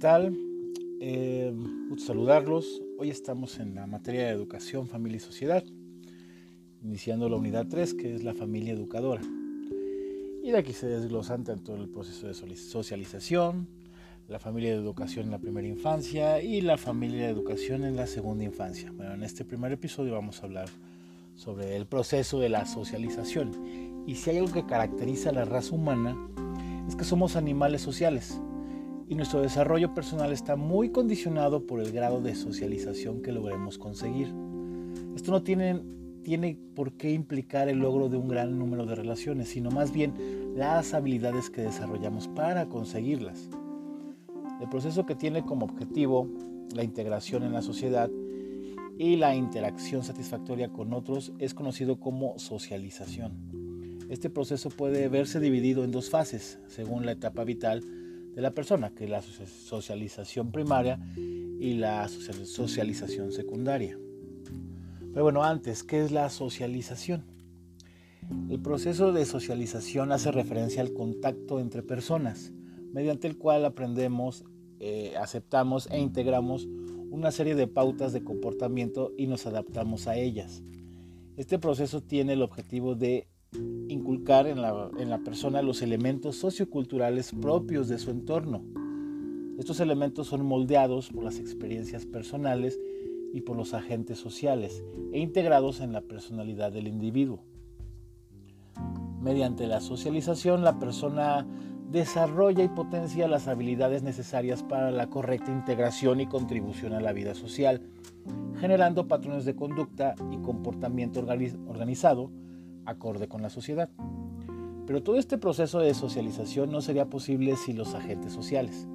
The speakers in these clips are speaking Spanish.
tal? Eh, saludarlos. Hoy estamos en la materia de educación, familia y sociedad, iniciando la unidad 3, que es la familia educadora. Y de aquí se desglosan tanto el proceso de socialización, la familia de educación en la primera infancia y la familia de educación en la segunda infancia. Bueno, en este primer episodio vamos a hablar sobre el proceso de la socialización. Y si hay algo que caracteriza a la raza humana, es que somos animales sociales y nuestro desarrollo personal está muy condicionado por el grado de socialización que logremos conseguir. Esto no tiene, tiene por qué implicar el logro de un gran número de relaciones, sino más bien las habilidades que desarrollamos para conseguirlas. El proceso que tiene como objetivo la integración en la sociedad y la interacción satisfactoria con otros es conocido como socialización. Este proceso puede verse dividido en dos fases, según la etapa vital de la persona, que es la socialización primaria y la socialización secundaria. Pero bueno, antes, ¿qué es la socialización? El proceso de socialización hace referencia al contacto entre personas, mediante el cual aprendemos, eh, aceptamos e integramos una serie de pautas de comportamiento y nos adaptamos a ellas. Este proceso tiene el objetivo de inculcar en la, persona los elementos socioculturales propios de su entorno. Estos elementos son moldeados por las experiencias personales y por los agentes sociales e integrados en la personalidad del individuo. Mediante la socialización, la persona desarrolla y potencia las habilidades necesarias para la correcta integración y contribución a la vida social, generando patrones de conducta y comportamiento organizado acorde con la sociedad. Pero todo este proceso de socialización no sería posible sin los agentes sociales.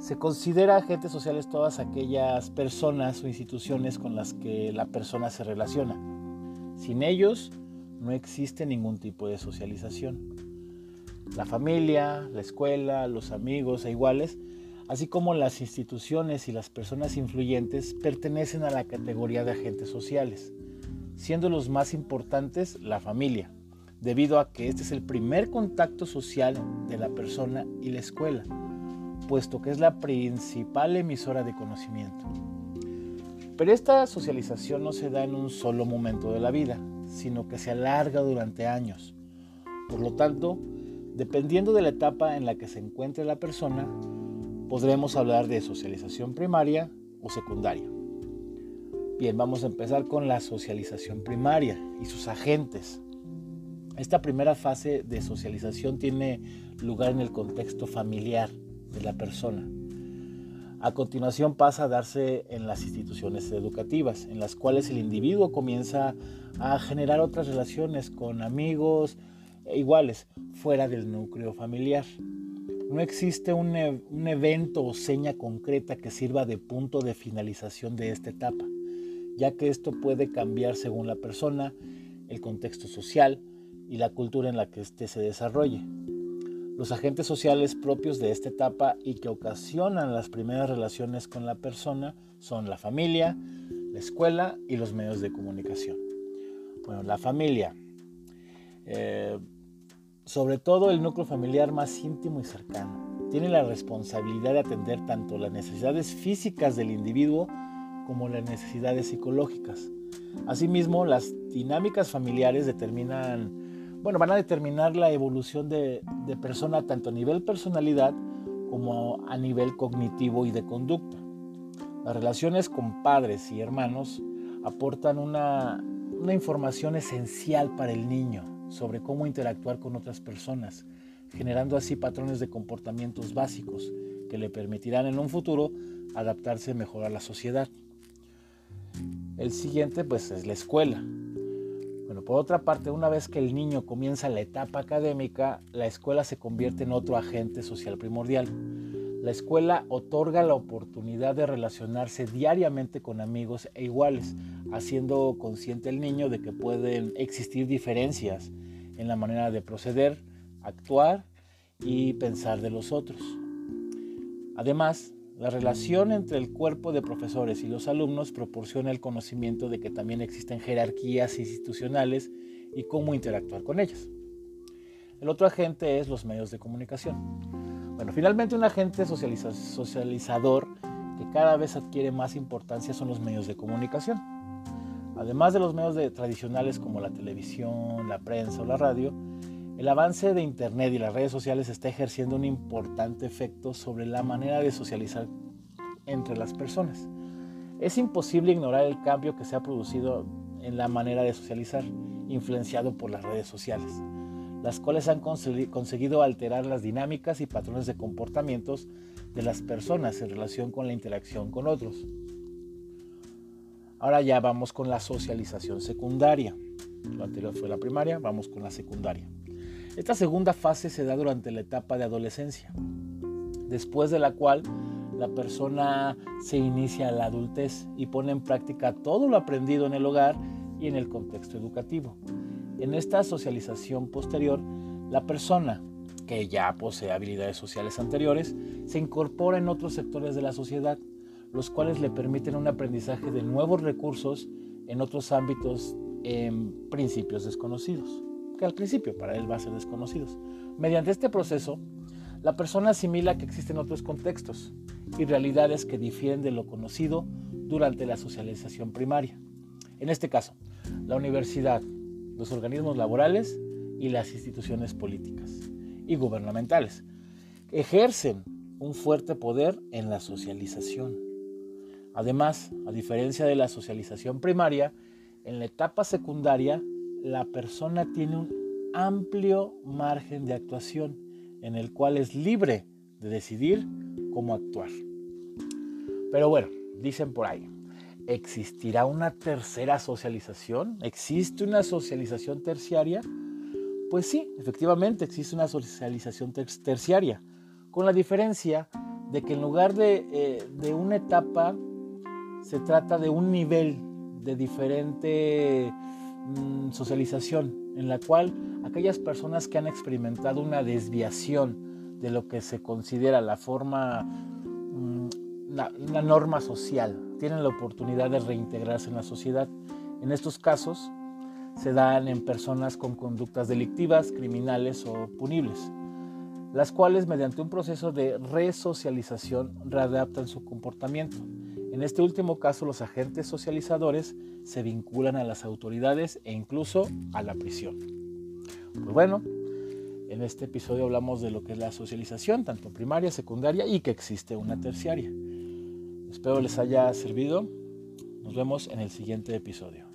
Se considera agentes sociales todas aquellas personas o instituciones con las que la persona se relaciona. Sin ellos no existe ningún tipo de socialización. La familia, la escuela, los amigos e iguales, así como las instituciones y las personas influyentes pertenecen a la categoría de agentes sociales siendo los más importantes la familia, debido a que este es el primer contacto social de la persona y la escuela, puesto que es la principal emisora de conocimiento. Pero esta socialización no se da en un solo momento de la vida, sino que se alarga durante años. Por lo tanto, dependiendo de la etapa en la que se encuentre la persona, podremos hablar de socialización primaria o secundaria. Bien, vamos a empezar con la socialización primaria y sus agentes. Esta primera fase de socialización tiene lugar en el contexto familiar de la persona. A continuación pasa a darse en las instituciones educativas, en las cuales el individuo comienza a generar otras relaciones con amigos e iguales fuera del núcleo familiar. No existe un, un evento o seña concreta que sirva de punto de finalización de esta etapa ya que esto puede cambiar según la persona, el contexto social y la cultura en la que éste se desarrolle. Los agentes sociales propios de esta etapa y que ocasionan las primeras relaciones con la persona son la familia, la escuela y los medios de comunicación. Bueno, la familia. Eh, sobre todo el núcleo familiar más íntimo y cercano. Tiene la responsabilidad de atender tanto las necesidades físicas del individuo como las necesidades psicológicas. Asimismo, las dinámicas familiares determinan, bueno, van a determinar la evolución de, de persona tanto a nivel personalidad como a nivel cognitivo y de conducta. Las relaciones con padres y hermanos aportan una, una información esencial para el niño sobre cómo interactuar con otras personas, generando así patrones de comportamientos básicos que le permitirán en un futuro adaptarse mejor a la sociedad. El siguiente pues es la escuela. Bueno, por otra parte, una vez que el niño comienza la etapa académica, la escuela se convierte en otro agente social primordial. La escuela otorga la oportunidad de relacionarse diariamente con amigos e iguales, haciendo consciente el niño de que pueden existir diferencias en la manera de proceder, actuar y pensar de los otros. Además, la relación entre el cuerpo de profesores y los alumnos proporciona el conocimiento de que también existen jerarquías institucionales y cómo interactuar con ellas. El otro agente es los medios de comunicación. Bueno, finalmente un agente socializador que cada vez adquiere más importancia son los medios de comunicación. Además de los medios tradicionales como la televisión, la prensa o la radio, el avance de Internet y las redes sociales está ejerciendo un importante efecto sobre la manera de socializar entre las personas. Es imposible ignorar el cambio que se ha producido en la manera de socializar, influenciado por las redes sociales las cuales han conseguido alterar las dinámicas y patrones de comportamientos de las personas en relación con la interacción con otros. Ahora ya vamos con la socialización secundaria. Lo anterior fue la primaria, vamos con la secundaria. Esta segunda fase se da durante la etapa de adolescencia, después de la cual la persona se inicia a la adultez y pone en práctica todo lo aprendido en el hogar y en el contexto educativo. En esta socialización posterior, la persona que ya posee habilidades sociales anteriores se incorpora en otros sectores de la sociedad, los cuales le permiten un aprendizaje de nuevos recursos en otros ámbitos en principios desconocidos, que al principio para él va a ser desconocidos. Mediante este proceso, la persona asimila que existen otros contextos y realidades que difieren de lo conocido durante la socialización primaria. En este caso, la universidad, los organismos laborales y las instituciones políticas y gubernamentales. Ejercen un fuerte poder en la socialización. Además, a diferencia de la socialización primaria, en la etapa secundaria la persona tiene un amplio margen de actuación en el cual es libre de decidir cómo actuar. Pero bueno, dicen por ahí, ¿Existirá una tercera socialización? ¿Existe una socialización terciaria? Pues sí, efectivamente existe una socialización terciaria, con la diferencia de que en lugar eh, de, una etapa se trata de un nivel de diferente mm, socialización, en la cual aquellas personas que han experimentado una desviación de lo que se considera la forma, mm, la norma social, tienen la oportunidad de reintegrarse en la sociedad. En estos casos se dan en personas con conductas delictivas, criminales o punibles, las cuales mediante un proceso de resocialización readaptan su comportamiento. En este último caso, los agentes socializadores se vinculan a las autoridades e incluso a la prisión. Pues bueno, en este episodio hablamos de lo que es la socialización, tanto primaria, secundaria y que existe una terciaria. Espero les haya servido. Nos vemos en el siguiente episodio.